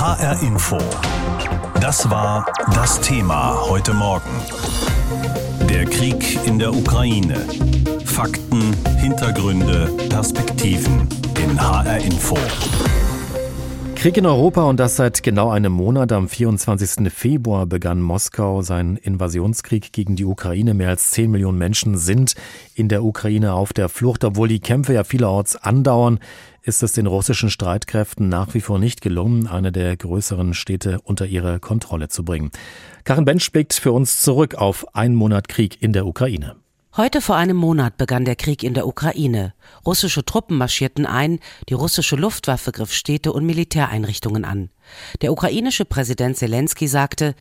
HR Info. Das war das Thema heute Morgen. Der Krieg in der Ukraine. Fakten, Hintergründe, Perspektiven in HR Info. Krieg in Europa und das seit genau einem Monat. Am 24. Februar begann Moskau seinen Invasionskrieg gegen die Ukraine. Mehr als 10 Millionen Menschen sind in der Ukraine auf der Flucht. Obwohl die Kämpfe ja vielerorts andauern, ist es den russischen Streitkräften nach wie vor nicht gelungen, eine der größeren Städte unter ihre Kontrolle zu bringen. Karin Bench blickt für uns zurück auf einen Monat Krieg in der Ukraine. Heute vor einem Monat begann der Krieg in der Ukraine. Russische Truppen marschierten ein, die russische Luftwaffe griff Städte und Militäreinrichtungen an. Der ukrainische Präsident Zelensky sagte,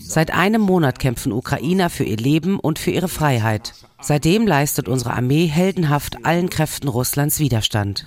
Seit einem Monat kämpfen Ukrainer für ihr Leben und für ihre Freiheit. Seitdem leistet unsere Armee heldenhaft allen Kräften Russlands Widerstand.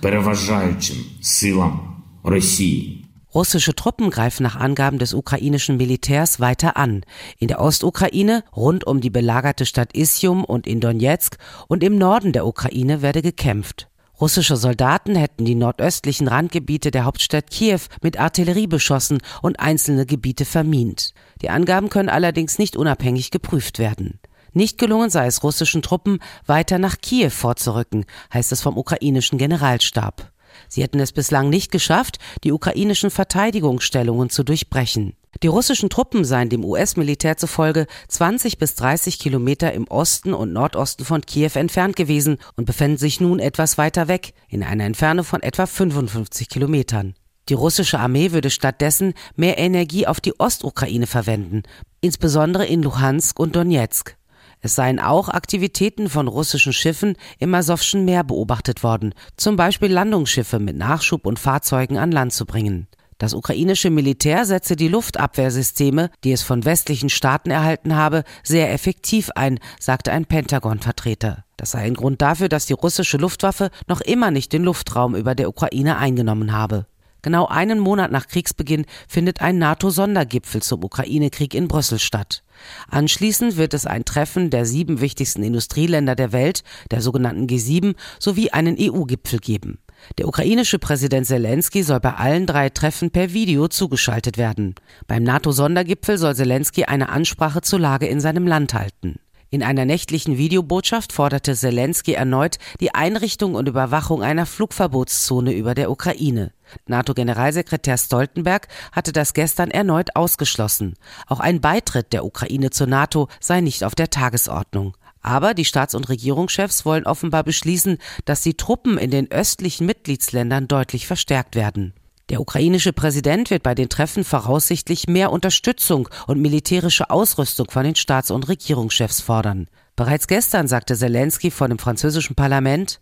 Russische Truppen greifen nach Angaben des ukrainischen Militärs weiter an. In der Ostukraine, rund um die belagerte Stadt Isium und in Donetsk und im Norden der Ukraine werde gekämpft. Russische Soldaten hätten die nordöstlichen Randgebiete der Hauptstadt Kiew mit Artillerie beschossen und einzelne Gebiete vermint. Die Angaben können allerdings nicht unabhängig geprüft werden. Nicht gelungen sei es russischen Truppen, weiter nach Kiew vorzurücken, heißt es vom ukrainischen Generalstab. Sie hätten es bislang nicht geschafft, die ukrainischen Verteidigungsstellungen zu durchbrechen. Die russischen Truppen seien dem US-Militär zufolge 20 bis 30 Kilometer im Osten und Nordosten von Kiew entfernt gewesen und befänden sich nun etwas weiter weg, in einer Entfernung von etwa 55 Kilometern. Die russische Armee würde stattdessen mehr Energie auf die Ostukraine verwenden, insbesondere in Luhansk und Donetsk. Es seien auch Aktivitäten von russischen Schiffen im Asowschen Meer beobachtet worden, zum Beispiel Landungsschiffe mit Nachschub und Fahrzeugen an Land zu bringen. Das ukrainische Militär setze die Luftabwehrsysteme, die es von westlichen Staaten erhalten habe, sehr effektiv ein, sagte ein Pentagon-Vertreter. Das sei ein Grund dafür, dass die russische Luftwaffe noch immer nicht den Luftraum über der Ukraine eingenommen habe. Genau einen Monat nach Kriegsbeginn findet ein NATO-Sondergipfel zum Ukraine-Krieg in Brüssel statt. Anschließend wird es ein Treffen der sieben wichtigsten Industrieländer der Welt, der sogenannten G7, sowie einen EU-Gipfel geben. Der ukrainische Präsident Zelensky soll bei allen drei Treffen per Video zugeschaltet werden. Beim NATO-Sondergipfel soll Zelensky eine Ansprache zur Lage in seinem Land halten. In einer nächtlichen Videobotschaft forderte Zelensky erneut die Einrichtung und Überwachung einer Flugverbotszone über der Ukraine. NATO-Generalsekretär Stoltenberg hatte das gestern erneut ausgeschlossen. Auch ein Beitritt der Ukraine zur NATO sei nicht auf der Tagesordnung. Aber die Staats- und Regierungschefs wollen offenbar beschließen, dass die Truppen in den östlichen Mitgliedsländern deutlich verstärkt werden. Der ukrainische Präsident wird bei den Treffen voraussichtlich mehr Unterstützung und militärische Ausrüstung von den Staats- und Regierungschefs fordern. Bereits gestern sagte Zelensky vor dem französischen Parlament,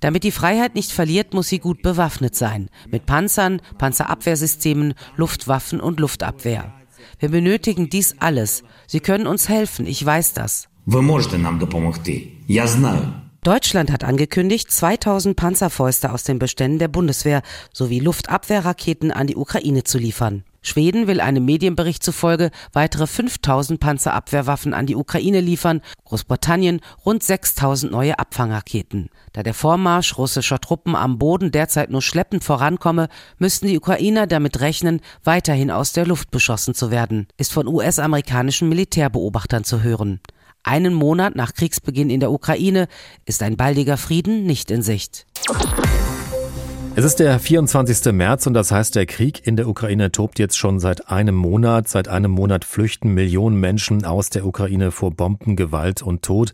damit die Freiheit nicht verliert, muss sie gut bewaffnet sein. Mit Panzern, Panzerabwehrsystemen, Luftwaffen und Luftabwehr. Wir benötigen dies alles. Sie können uns helfen, ich weiß das. Вы можете нам допомогти. Я знаю. Deutschland hat angekündigt, 2000 Panzerfäuste aus den Beständen der Bundeswehr sowie Luftabwehrraketen an die Ukraine zu liefern. Schweden will einem Medienbericht zufolge weitere 5000 Panzerabwehrwaffen an die Ukraine liefern, Großbritannien rund 6000 neue Abfangraketen. Da der Vormarsch russischer Truppen am Boden derzeit nur schleppend vorankomme, müssten die Ukrainer damit rechnen, weiterhin aus der Luft beschossen zu werden, ist von US-amerikanischen Militärbeobachtern zu hören. Einen Monat nach Kriegsbeginn in der Ukraine ist ein baldiger Frieden nicht in Sicht. Es ist der 24. März und das heißt, der Krieg in der Ukraine tobt jetzt schon seit einem Monat. Seit einem Monat flüchten Millionen Menschen aus der Ukraine vor Bomben, Gewalt und Tod.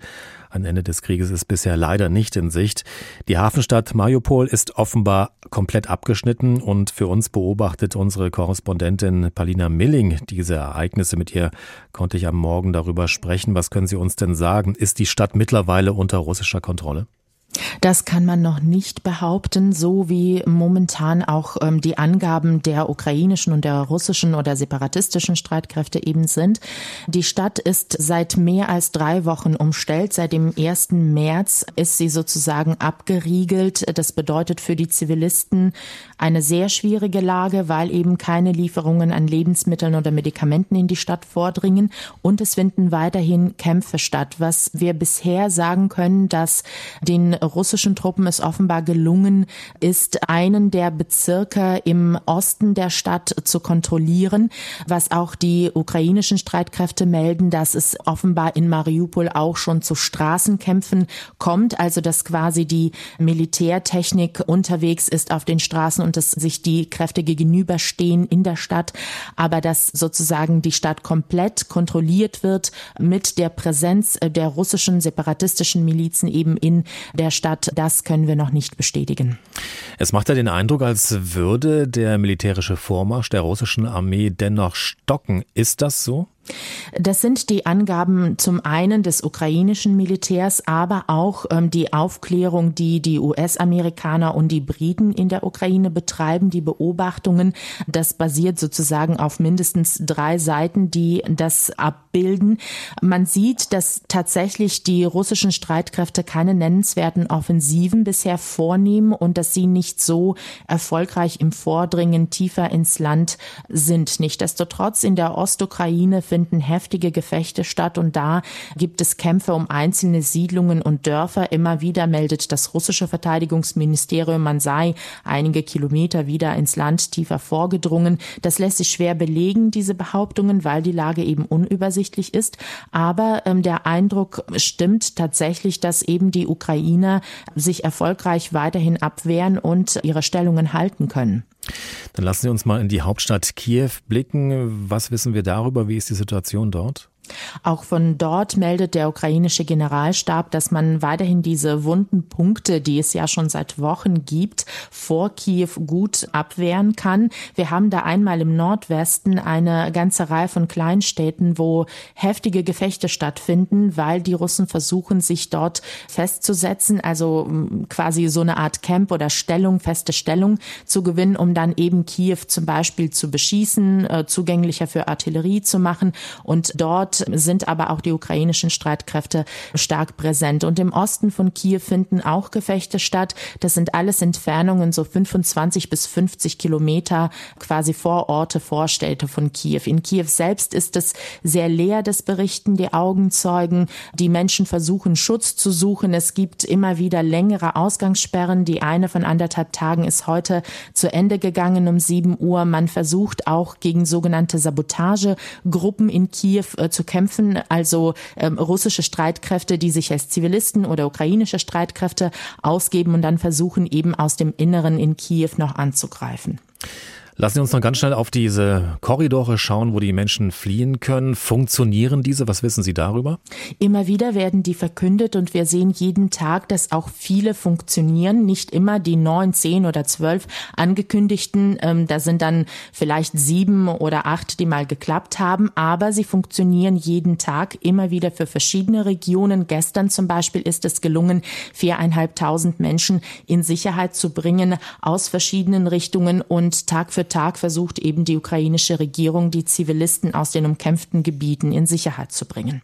Ein Ende des Krieges ist bisher leider nicht in Sicht. Die Hafenstadt Mariupol ist offenbar komplett abgeschnitten und für uns beobachtet unsere Korrespondentin Palina Milling diese Ereignisse. Mit ihr konnte ich am Morgen darüber sprechen. Was können Sie uns denn sagen? Ist die Stadt mittlerweile unter russischer Kontrolle? Das kann man noch nicht behaupten, so wie momentan auch ähm, die Angaben der ukrainischen und der russischen oder separatistischen Streitkräfte eben sind. Die Stadt ist seit mehr als drei Wochen umstellt. Seit dem 1. März ist sie sozusagen abgeriegelt. Das bedeutet für die Zivilisten eine sehr schwierige Lage, weil eben keine Lieferungen an Lebensmitteln oder Medikamenten in die Stadt vordringen und es finden weiterhin Kämpfe statt. Was wir bisher sagen können, dass den russischen Truppen es offenbar gelungen ist, einen der Bezirke im Osten der Stadt zu kontrollieren, was auch die ukrainischen Streitkräfte melden, dass es offenbar in Mariupol auch schon zu Straßenkämpfen kommt, also dass quasi die Militärtechnik unterwegs ist auf den Straßen und dass sich die Kräfte gegenüberstehen in der Stadt, aber dass sozusagen die Stadt komplett kontrolliert wird mit der Präsenz der russischen separatistischen Milizen eben in der Stadt, das können wir noch nicht bestätigen. Es macht ja den Eindruck, als würde der militärische Vormarsch der russischen Armee dennoch stocken. Ist das so? Das sind die Angaben zum einen des ukrainischen Militärs, aber auch ähm, die Aufklärung, die die US-Amerikaner und die Briten in der Ukraine betreiben, die Beobachtungen. Das basiert sozusagen auf mindestens drei Seiten, die das abbilden. Man sieht, dass tatsächlich die russischen Streitkräfte keine nennenswerten Offensiven bisher vornehmen und dass sie nicht so erfolgreich im Vordringen tiefer ins Land sind. Nichtsdestotrotz in der Ostukraine finden heftige Gefechte statt und da gibt es Kämpfe um einzelne Siedlungen und Dörfer. Immer wieder meldet das russische Verteidigungsministerium, man sei einige Kilometer wieder ins Land tiefer vorgedrungen. Das lässt sich schwer belegen, diese Behauptungen, weil die Lage eben unübersichtlich ist. Aber ähm, der Eindruck stimmt tatsächlich, dass eben die Ukrainer sich erfolgreich weiterhin abwehren und ihre Stellungen halten können. Dann lassen Sie uns mal in die Hauptstadt Kiew blicken. Was wissen wir darüber? Wie ist die Situation dort? Auch von dort meldet der ukrainische Generalstab, dass man weiterhin diese wunden Punkte, die es ja schon seit Wochen gibt, vor Kiew gut abwehren kann. Wir haben da einmal im Nordwesten eine ganze Reihe von Kleinstädten, wo heftige Gefechte stattfinden, weil die Russen versuchen, sich dort festzusetzen, also hm, quasi so eine Art Camp oder Stellung, feste Stellung zu gewinnen, um dann eben Kiew zum Beispiel zu beschießen, äh, zugänglicher für Artillerie zu machen und dort sind aber auch die ukrainischen Streitkräfte stark präsent. Und im Osten von Kiew finden auch Gefechte statt. Das sind alles Entfernungen so 25 bis 50 Kilometer quasi Vororte, Vorstädte von Kiew. In Kiew selbst ist es sehr leer, das berichten die Augenzeugen. Die Menschen versuchen Schutz zu suchen. Es gibt immer wieder längere Ausgangssperren. Die eine von anderthalb Tagen ist heute zu Ende gegangen um 7 Uhr. Man versucht auch gegen sogenannte Sabotagegruppen in Kiew äh, zu kämpfen, also ähm, russische Streitkräfte, die sich als Zivilisten oder ukrainische Streitkräfte ausgeben und dann versuchen eben aus dem Inneren in Kiew noch anzugreifen. Lassen Sie uns noch ganz schnell auf diese Korridore schauen, wo die Menschen fliehen können. Funktionieren diese? Was wissen Sie darüber? Immer wieder werden die verkündet und wir sehen jeden Tag, dass auch viele funktionieren. Nicht immer die neun, zehn oder zwölf angekündigten. Ähm, da sind dann vielleicht sieben oder acht, die mal geklappt haben. Aber sie funktionieren jeden Tag immer wieder für verschiedene Regionen. Gestern zum Beispiel ist es gelungen, viereinhalbtausend Menschen in Sicherheit zu bringen aus verschiedenen Richtungen und Tag für Tag versucht eben die ukrainische Regierung, die Zivilisten aus den umkämpften Gebieten in Sicherheit zu bringen.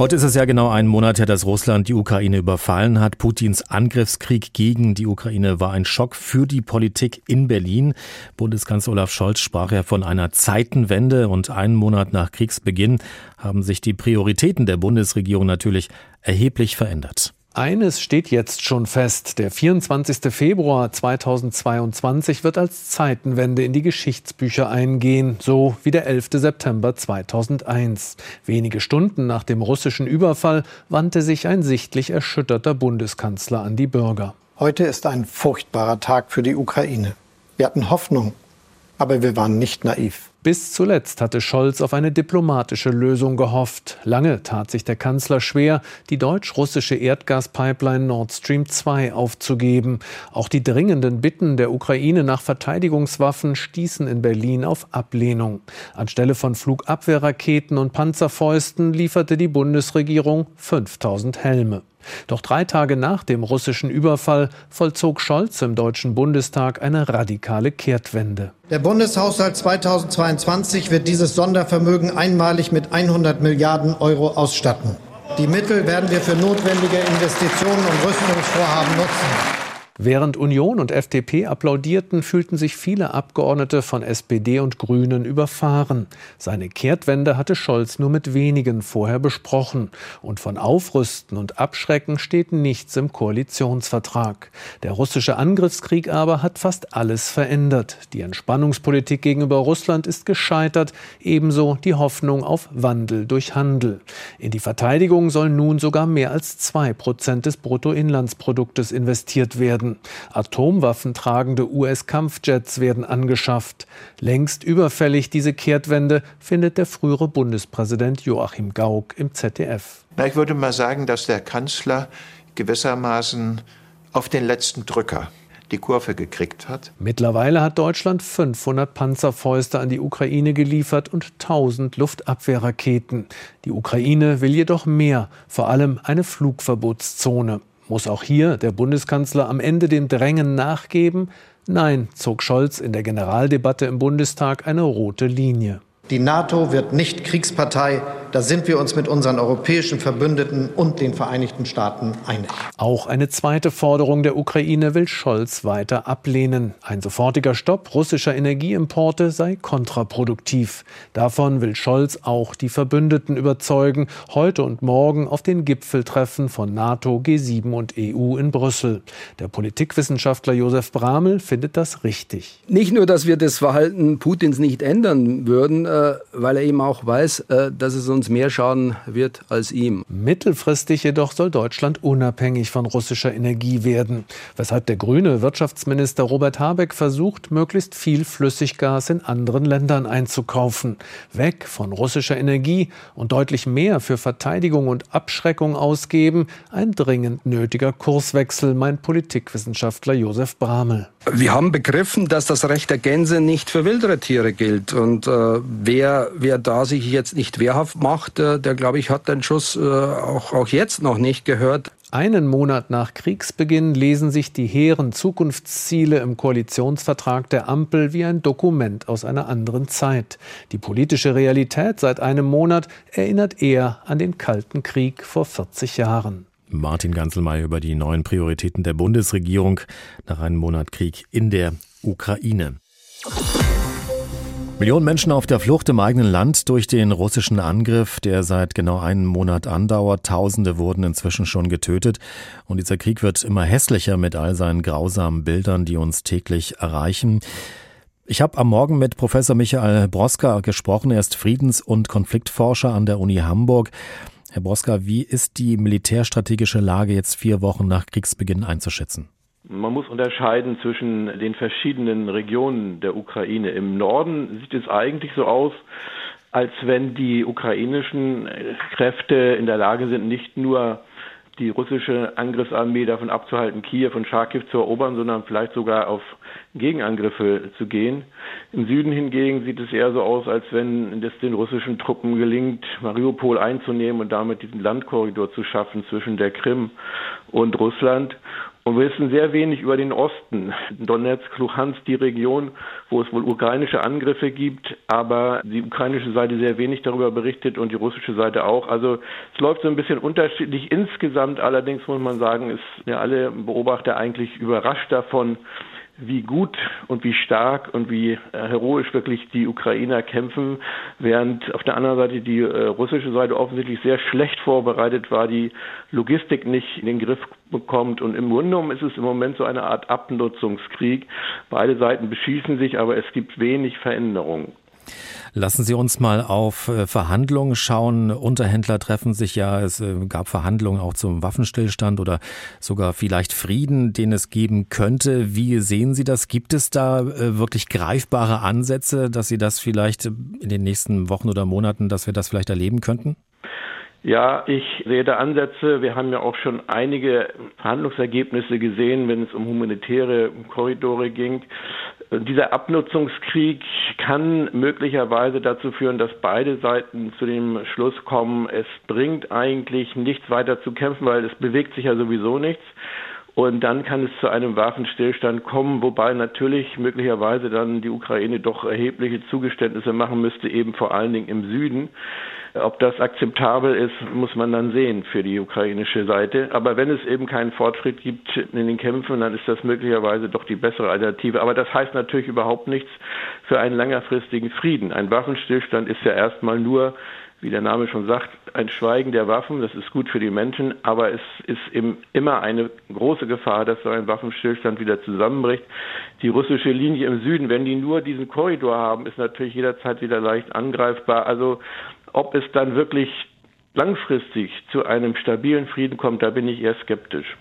Heute ist es ja genau ein Monat her, dass Russland die Ukraine überfallen hat. Putins Angriffskrieg gegen die Ukraine war ein Schock für die Politik in Berlin. Bundeskanzler Olaf Scholz sprach ja von einer Zeitenwende und einen Monat nach Kriegsbeginn haben sich die Prioritäten der Bundesregierung natürlich erheblich verändert. Eines steht jetzt schon fest. Der 24. Februar 2022 wird als Zeitenwende in die Geschichtsbücher eingehen, so wie der 11. September 2001. Wenige Stunden nach dem russischen Überfall wandte sich ein sichtlich erschütterter Bundeskanzler an die Bürger. Heute ist ein furchtbarer Tag für die Ukraine. Wir hatten Hoffnung, aber wir waren nicht naiv. Bis zuletzt hatte Scholz auf eine diplomatische Lösung gehofft. Lange tat sich der Kanzler schwer, die deutsch-russische Erdgaspipeline Nord Stream 2 aufzugeben. Auch die dringenden Bitten der Ukraine nach Verteidigungswaffen stießen in Berlin auf Ablehnung. Anstelle von Flugabwehrraketen und Panzerfäusten lieferte die Bundesregierung 5000 Helme. Doch drei Tage nach dem russischen Überfall vollzog Scholz im Deutschen Bundestag eine radikale Kehrtwende. Der Bundeshaushalt 2022 wird dieses Sondervermögen einmalig mit 100 Milliarden Euro ausstatten. Die Mittel werden wir für notwendige Investitionen und Rüstungsvorhaben nutzen. Während Union und FDP applaudierten, fühlten sich viele Abgeordnete von SPD und Grünen überfahren. Seine Kehrtwende hatte Scholz nur mit wenigen vorher besprochen. Und von Aufrüsten und Abschrecken steht nichts im Koalitionsvertrag. Der russische Angriffskrieg aber hat fast alles verändert. Die Entspannungspolitik gegenüber Russland ist gescheitert, ebenso die Hoffnung auf Wandel durch Handel. In die Verteidigung sollen nun sogar mehr als zwei Prozent des Bruttoinlandsproduktes investiert werden werden. Atomwaffentragende US-Kampfjets werden angeschafft. Längst überfällig diese Kehrtwende findet der frühere Bundespräsident Joachim Gauck im ZDF. Na, ich würde mal sagen, dass der Kanzler gewissermaßen auf den letzten Drücker die Kurve gekriegt hat. Mittlerweile hat Deutschland 500 Panzerfäuste an die Ukraine geliefert und 1000 Luftabwehrraketen. Die Ukraine will jedoch mehr, vor allem eine Flugverbotszone. Muss auch hier der Bundeskanzler am Ende dem Drängen nachgeben? Nein, zog Scholz in der Generaldebatte im Bundestag eine rote Linie. Die NATO wird nicht Kriegspartei. Da sind wir uns mit unseren europäischen Verbündeten und den Vereinigten Staaten einig. Auch eine zweite Forderung der Ukraine will Scholz weiter ablehnen. Ein sofortiger Stopp russischer Energieimporte sei kontraproduktiv. Davon will Scholz auch die Verbündeten überzeugen, heute und morgen auf den Gipfeltreffen von NATO, G7 und EU in Brüssel. Der Politikwissenschaftler Josef Bramel findet das richtig. Nicht nur, dass wir das Verhalten Putins nicht ändern würden, äh, weil er eben auch weiß, äh, dass es uns mehr schaden wird als ihm. Mittelfristig jedoch soll Deutschland unabhängig von russischer Energie werden, weshalb der grüne Wirtschaftsminister Robert Habeck versucht, möglichst viel Flüssiggas in anderen Ländern einzukaufen. Weg von russischer Energie und deutlich mehr für Verteidigung und Abschreckung ausgeben, ein dringend nötiger Kurswechsel, meint Politikwissenschaftler Josef Bramel. Wir haben begriffen, dass das Recht der Gänse nicht für wildere Tiere gilt. Und äh, wer, wer da sich jetzt nicht wehrhaft macht, äh, der, glaube ich, hat den Schuss äh, auch, auch jetzt noch nicht gehört. Einen Monat nach Kriegsbeginn lesen sich die hehren Zukunftsziele im Koalitionsvertrag der Ampel wie ein Dokument aus einer anderen Zeit. Die politische Realität seit einem Monat erinnert eher an den Kalten Krieg vor 40 Jahren. Martin Ganzelmeier über die neuen Prioritäten der Bundesregierung nach einem Monat Krieg in der Ukraine. Millionen Menschen auf der Flucht im eigenen Land durch den russischen Angriff, der seit genau einem Monat andauert. Tausende wurden inzwischen schon getötet. Und dieser Krieg wird immer hässlicher mit all seinen grausamen Bildern, die uns täglich erreichen. Ich habe am Morgen mit Professor Michael Broska gesprochen. Er ist Friedens- und Konfliktforscher an der Uni Hamburg. Herr Broska, wie ist die militärstrategische Lage jetzt vier Wochen nach Kriegsbeginn einzuschätzen? Man muss unterscheiden zwischen den verschiedenen Regionen der Ukraine. Im Norden sieht es eigentlich so aus, als wenn die ukrainischen Kräfte in der Lage sind, nicht nur die russische Angriffsarmee davon abzuhalten, Kiew und Charkiw zu erobern, sondern vielleicht sogar auf Gegenangriffe zu gehen. Im Süden hingegen sieht es eher so aus, als wenn es den russischen Truppen gelingt, Mariupol einzunehmen und damit diesen Landkorridor zu schaffen zwischen der Krim und Russland. Und wir wissen sehr wenig über den Osten, Donetsk, Luhansk, die Region, wo es wohl ukrainische Angriffe gibt, aber die ukrainische Seite sehr wenig darüber berichtet und die russische Seite auch. Also es läuft so ein bisschen unterschiedlich. Insgesamt allerdings muss man sagen, ist ja alle Beobachter eigentlich überrascht davon, wie gut und wie stark und wie äh, heroisch wirklich die Ukrainer kämpfen, während auf der anderen Seite die äh, russische Seite offensichtlich sehr schlecht vorbereitet war, die Logistik nicht in den Griff bekommt. Und im Grunde genommen ist es im Moment so eine Art Abnutzungskrieg. Beide Seiten beschießen sich, aber es gibt wenig Veränderungen. Lassen Sie uns mal auf äh, Verhandlungen schauen. Unterhändler treffen sich ja. Es äh, gab Verhandlungen auch zum Waffenstillstand oder sogar vielleicht Frieden, den es geben könnte. Wie sehen Sie das? Gibt es da äh, wirklich greifbare Ansätze, dass Sie das vielleicht in den nächsten Wochen oder Monaten, dass wir das vielleicht erleben könnten? Ja, ich sehe da Ansätze. Wir haben ja auch schon einige Verhandlungsergebnisse gesehen, wenn es um humanitäre Korridore ging. Dieser Abnutzungskrieg kann möglicherweise dazu führen, dass beide Seiten zu dem Schluss kommen, es bringt eigentlich nichts weiter zu kämpfen, weil es bewegt sich ja sowieso nichts. Und dann kann es zu einem Waffenstillstand kommen, wobei natürlich möglicherweise dann die Ukraine doch erhebliche Zugeständnisse machen müsste, eben vor allen Dingen im Süden. Ob das akzeptabel ist, muss man dann sehen für die ukrainische Seite. Aber wenn es eben keinen Fortschritt gibt in den Kämpfen, dann ist das möglicherweise doch die bessere Alternative. Aber das heißt natürlich überhaupt nichts für einen längerfristigen Frieden. Ein Waffenstillstand ist ja erstmal nur wie der Name schon sagt, ein Schweigen der Waffen. Das ist gut für die Menschen, aber es ist eben immer eine große Gefahr, dass so ein Waffenstillstand wieder zusammenbricht. Die russische Linie im Süden, wenn die nur diesen Korridor haben, ist natürlich jederzeit wieder leicht angreifbar. Also ob es dann wirklich langfristig zu einem stabilen Frieden kommt, da bin ich eher skeptisch.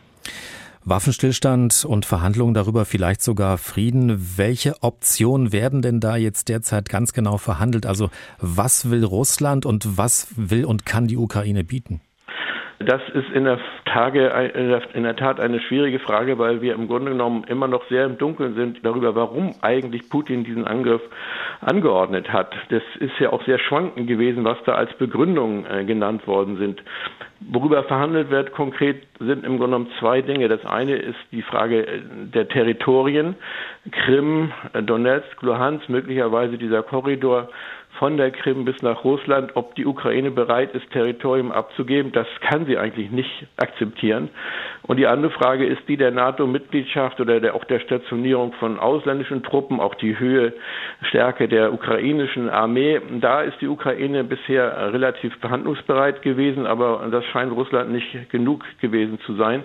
Waffenstillstand und Verhandlungen darüber, vielleicht sogar Frieden. Welche Optionen werden denn da jetzt derzeit ganz genau verhandelt? Also was will Russland und was will und kann die Ukraine bieten? Das ist in der, Tage, in der Tat eine schwierige Frage, weil wir im Grunde genommen immer noch sehr im Dunkeln sind darüber, warum eigentlich Putin diesen Angriff angeordnet hat. Das ist ja auch sehr schwankend gewesen, was da als Begründung äh, genannt worden sind. Worüber verhandelt wird konkret sind im Grunde genommen zwei Dinge. Das eine ist die Frage äh, der Territorien, Krim, äh, Donetsk, Luhansk, möglicherweise dieser Korridor von der Krim bis nach Russland, ob die Ukraine bereit ist, Territorium abzugeben. Das kann sie eigentlich nicht akzeptieren. Und die andere Frage ist die der NATO-Mitgliedschaft oder der, auch der Stationierung von ausländischen Truppen, auch die Höhe, Stärke der ukrainischen Armee. Da ist die Ukraine bisher relativ behandlungsbereit gewesen, aber das scheint Russland nicht genug gewesen zu sein.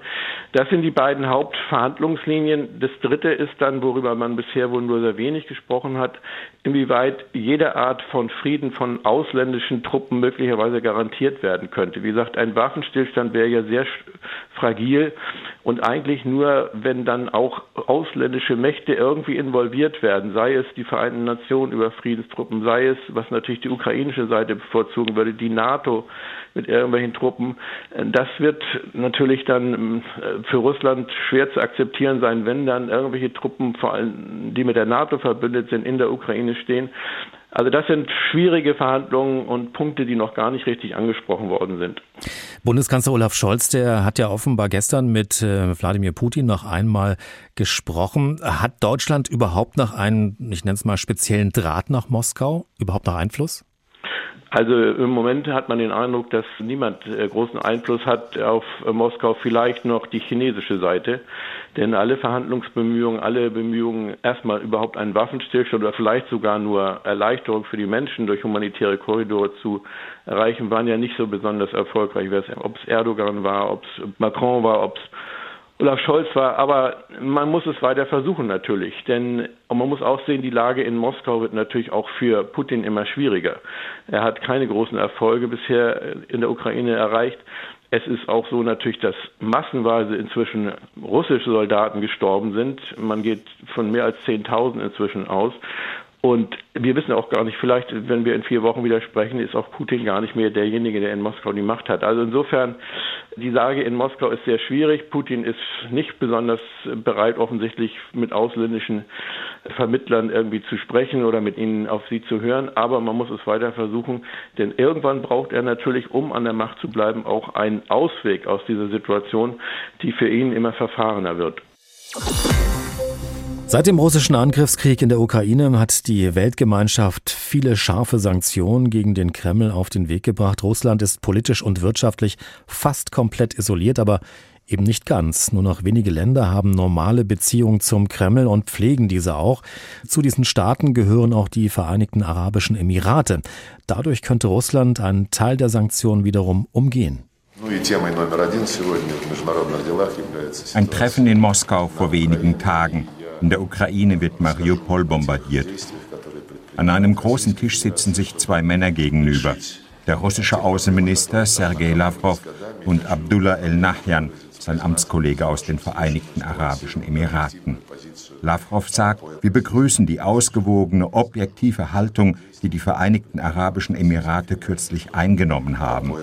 Das sind die beiden Hauptverhandlungslinien. Das dritte ist dann, worüber man bisher wohl nur sehr wenig gesprochen hat, inwieweit jede Art von Frieden von ausländischen Truppen möglicherweise garantiert werden könnte. Wie gesagt, ein Waffenstillstand wäre ja sehr fragil und eigentlich nur, wenn dann auch ausländische Mächte irgendwie involviert werden, sei es die Vereinten Nationen über Friedenstruppen, sei es, was natürlich die ukrainische Seite bevorzugen würde, die NATO mit irgendwelchen Truppen. Das wird natürlich dann äh, für Russland schwer zu akzeptieren sein, wenn dann irgendwelche Truppen, vor allem die mit der NATO verbündet sind, in der Ukraine stehen. Also das sind schwierige Verhandlungen und Punkte, die noch gar nicht richtig angesprochen worden sind. Bundeskanzler Olaf Scholz, der hat ja offenbar gestern mit äh, Wladimir Putin noch einmal gesprochen. Hat Deutschland überhaupt noch einen, ich nenne es mal, speziellen Draht nach Moskau? Überhaupt noch Einfluss? Also im Moment hat man den Eindruck, dass niemand äh, großen Einfluss hat auf äh, Moskau, vielleicht noch die chinesische Seite. Denn alle Verhandlungsbemühungen, alle Bemühungen, erstmal überhaupt einen Waffenstillstand oder vielleicht sogar nur Erleichterung für die Menschen durch humanitäre Korridore zu erreichen, waren ja nicht so besonders erfolgreich. Ob es Erdogan war, ob es Macron war, ob es Olaf Scholz war, aber man muss es weiter versuchen natürlich, denn man muss auch sehen, die Lage in Moskau wird natürlich auch für Putin immer schwieriger. Er hat keine großen Erfolge bisher in der Ukraine erreicht. Es ist auch so natürlich, dass massenweise inzwischen russische Soldaten gestorben sind. Man geht von mehr als 10.000 inzwischen aus. Und wir wissen auch gar nicht, vielleicht, wenn wir in vier Wochen wieder sprechen, ist auch Putin gar nicht mehr derjenige, der in Moskau die Macht hat. Also insofern, die Lage in Moskau ist sehr schwierig. Putin ist nicht besonders bereit, offensichtlich mit ausländischen Vermittlern irgendwie zu sprechen oder mit ihnen auf sie zu hören. Aber man muss es weiter versuchen, denn irgendwann braucht er natürlich, um an der Macht zu bleiben, auch einen Ausweg aus dieser Situation, die für ihn immer verfahrener wird. Seit dem russischen Angriffskrieg in der Ukraine hat die Weltgemeinschaft viele scharfe Sanktionen gegen den Kreml auf den Weg gebracht. Russland ist politisch und wirtschaftlich fast komplett isoliert, aber eben nicht ganz. Nur noch wenige Länder haben normale Beziehungen zum Kreml und pflegen diese auch. Zu diesen Staaten gehören auch die Vereinigten Arabischen Emirate. Dadurch könnte Russland einen Teil der Sanktionen wiederum umgehen. Ein Treffen in Moskau vor wenigen Tagen. In der Ukraine wird Mariupol bombardiert. An einem großen Tisch sitzen sich zwei Männer gegenüber. Der russische Außenminister Sergei Lavrov und Abdullah El-Nahyan, sein Amtskollege aus den Vereinigten Arabischen Emiraten. Lavrov sagt, wir begrüßen die ausgewogene, objektive Haltung, die die Vereinigten Arabischen Emirate kürzlich eingenommen haben.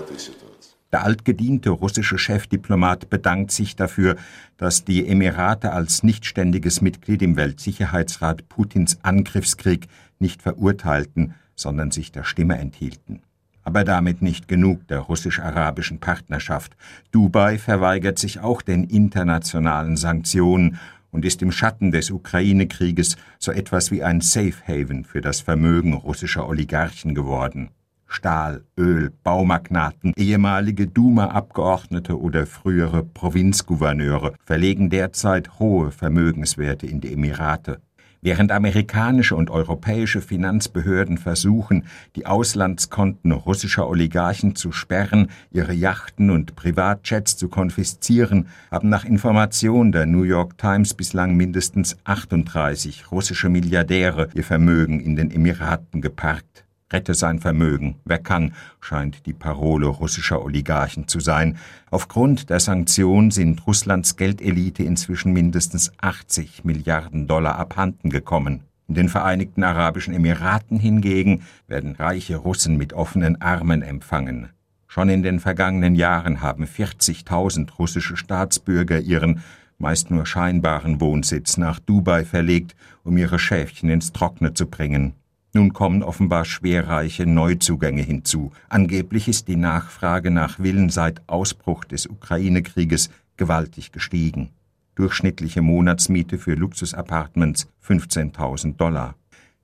Der altgediente russische Chefdiplomat bedankt sich dafür, dass die Emirate als nichtständiges Mitglied im Weltsicherheitsrat Putins Angriffskrieg nicht verurteilten, sondern sich der Stimme enthielten. Aber damit nicht genug der russisch-arabischen Partnerschaft. Dubai verweigert sich auch den internationalen Sanktionen und ist im Schatten des Ukraine-Krieges so etwas wie ein Safe Haven für das Vermögen russischer Oligarchen geworden. Stahl, Öl, Baumagnaten, ehemalige Duma-Abgeordnete oder frühere Provinzgouverneure verlegen derzeit hohe Vermögenswerte in die Emirate. Während amerikanische und europäische Finanzbehörden versuchen, die Auslandskonten russischer Oligarchen zu sperren, ihre Yachten und Privatjets zu konfiszieren, haben nach Information der New York Times bislang mindestens 38 russische Milliardäre ihr Vermögen in den Emiraten geparkt. Rette sein Vermögen. Wer kann, scheint die Parole russischer Oligarchen zu sein. Aufgrund der Sanktionen sind Russlands Geldelite inzwischen mindestens 80 Milliarden Dollar abhanden gekommen. In den Vereinigten Arabischen Emiraten hingegen werden reiche Russen mit offenen Armen empfangen. Schon in den vergangenen Jahren haben 40.000 russische Staatsbürger ihren meist nur scheinbaren Wohnsitz nach Dubai verlegt, um ihre Schäfchen ins Trockene zu bringen. Nun kommen offenbar schwerreiche Neuzugänge hinzu. Angeblich ist die Nachfrage nach Villen seit Ausbruch des Ukraine-Krieges gewaltig gestiegen. Durchschnittliche Monatsmiete für Luxusapartments 15.000 Dollar.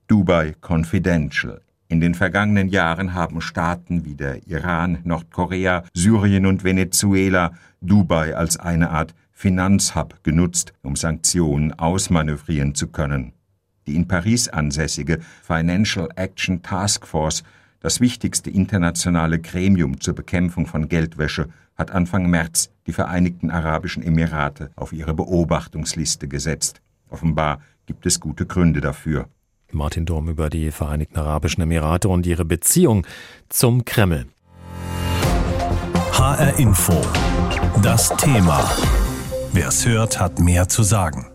Dubai Confidential. In den vergangenen Jahren haben Staaten wie der Iran, Nordkorea, Syrien und Venezuela Dubai als eine Art Finanzhub genutzt, um Sanktionen ausmanövrieren zu können. Die in Paris ansässige Financial Action Task Force, das wichtigste internationale Gremium zur Bekämpfung von Geldwäsche, hat Anfang März die Vereinigten Arabischen Emirate auf ihre Beobachtungsliste gesetzt. Offenbar gibt es gute Gründe dafür. Martin Durm über die Vereinigten Arabischen Emirate und ihre Beziehung zum Kreml. HR Info. Das Thema. Wer es hört, hat mehr zu sagen.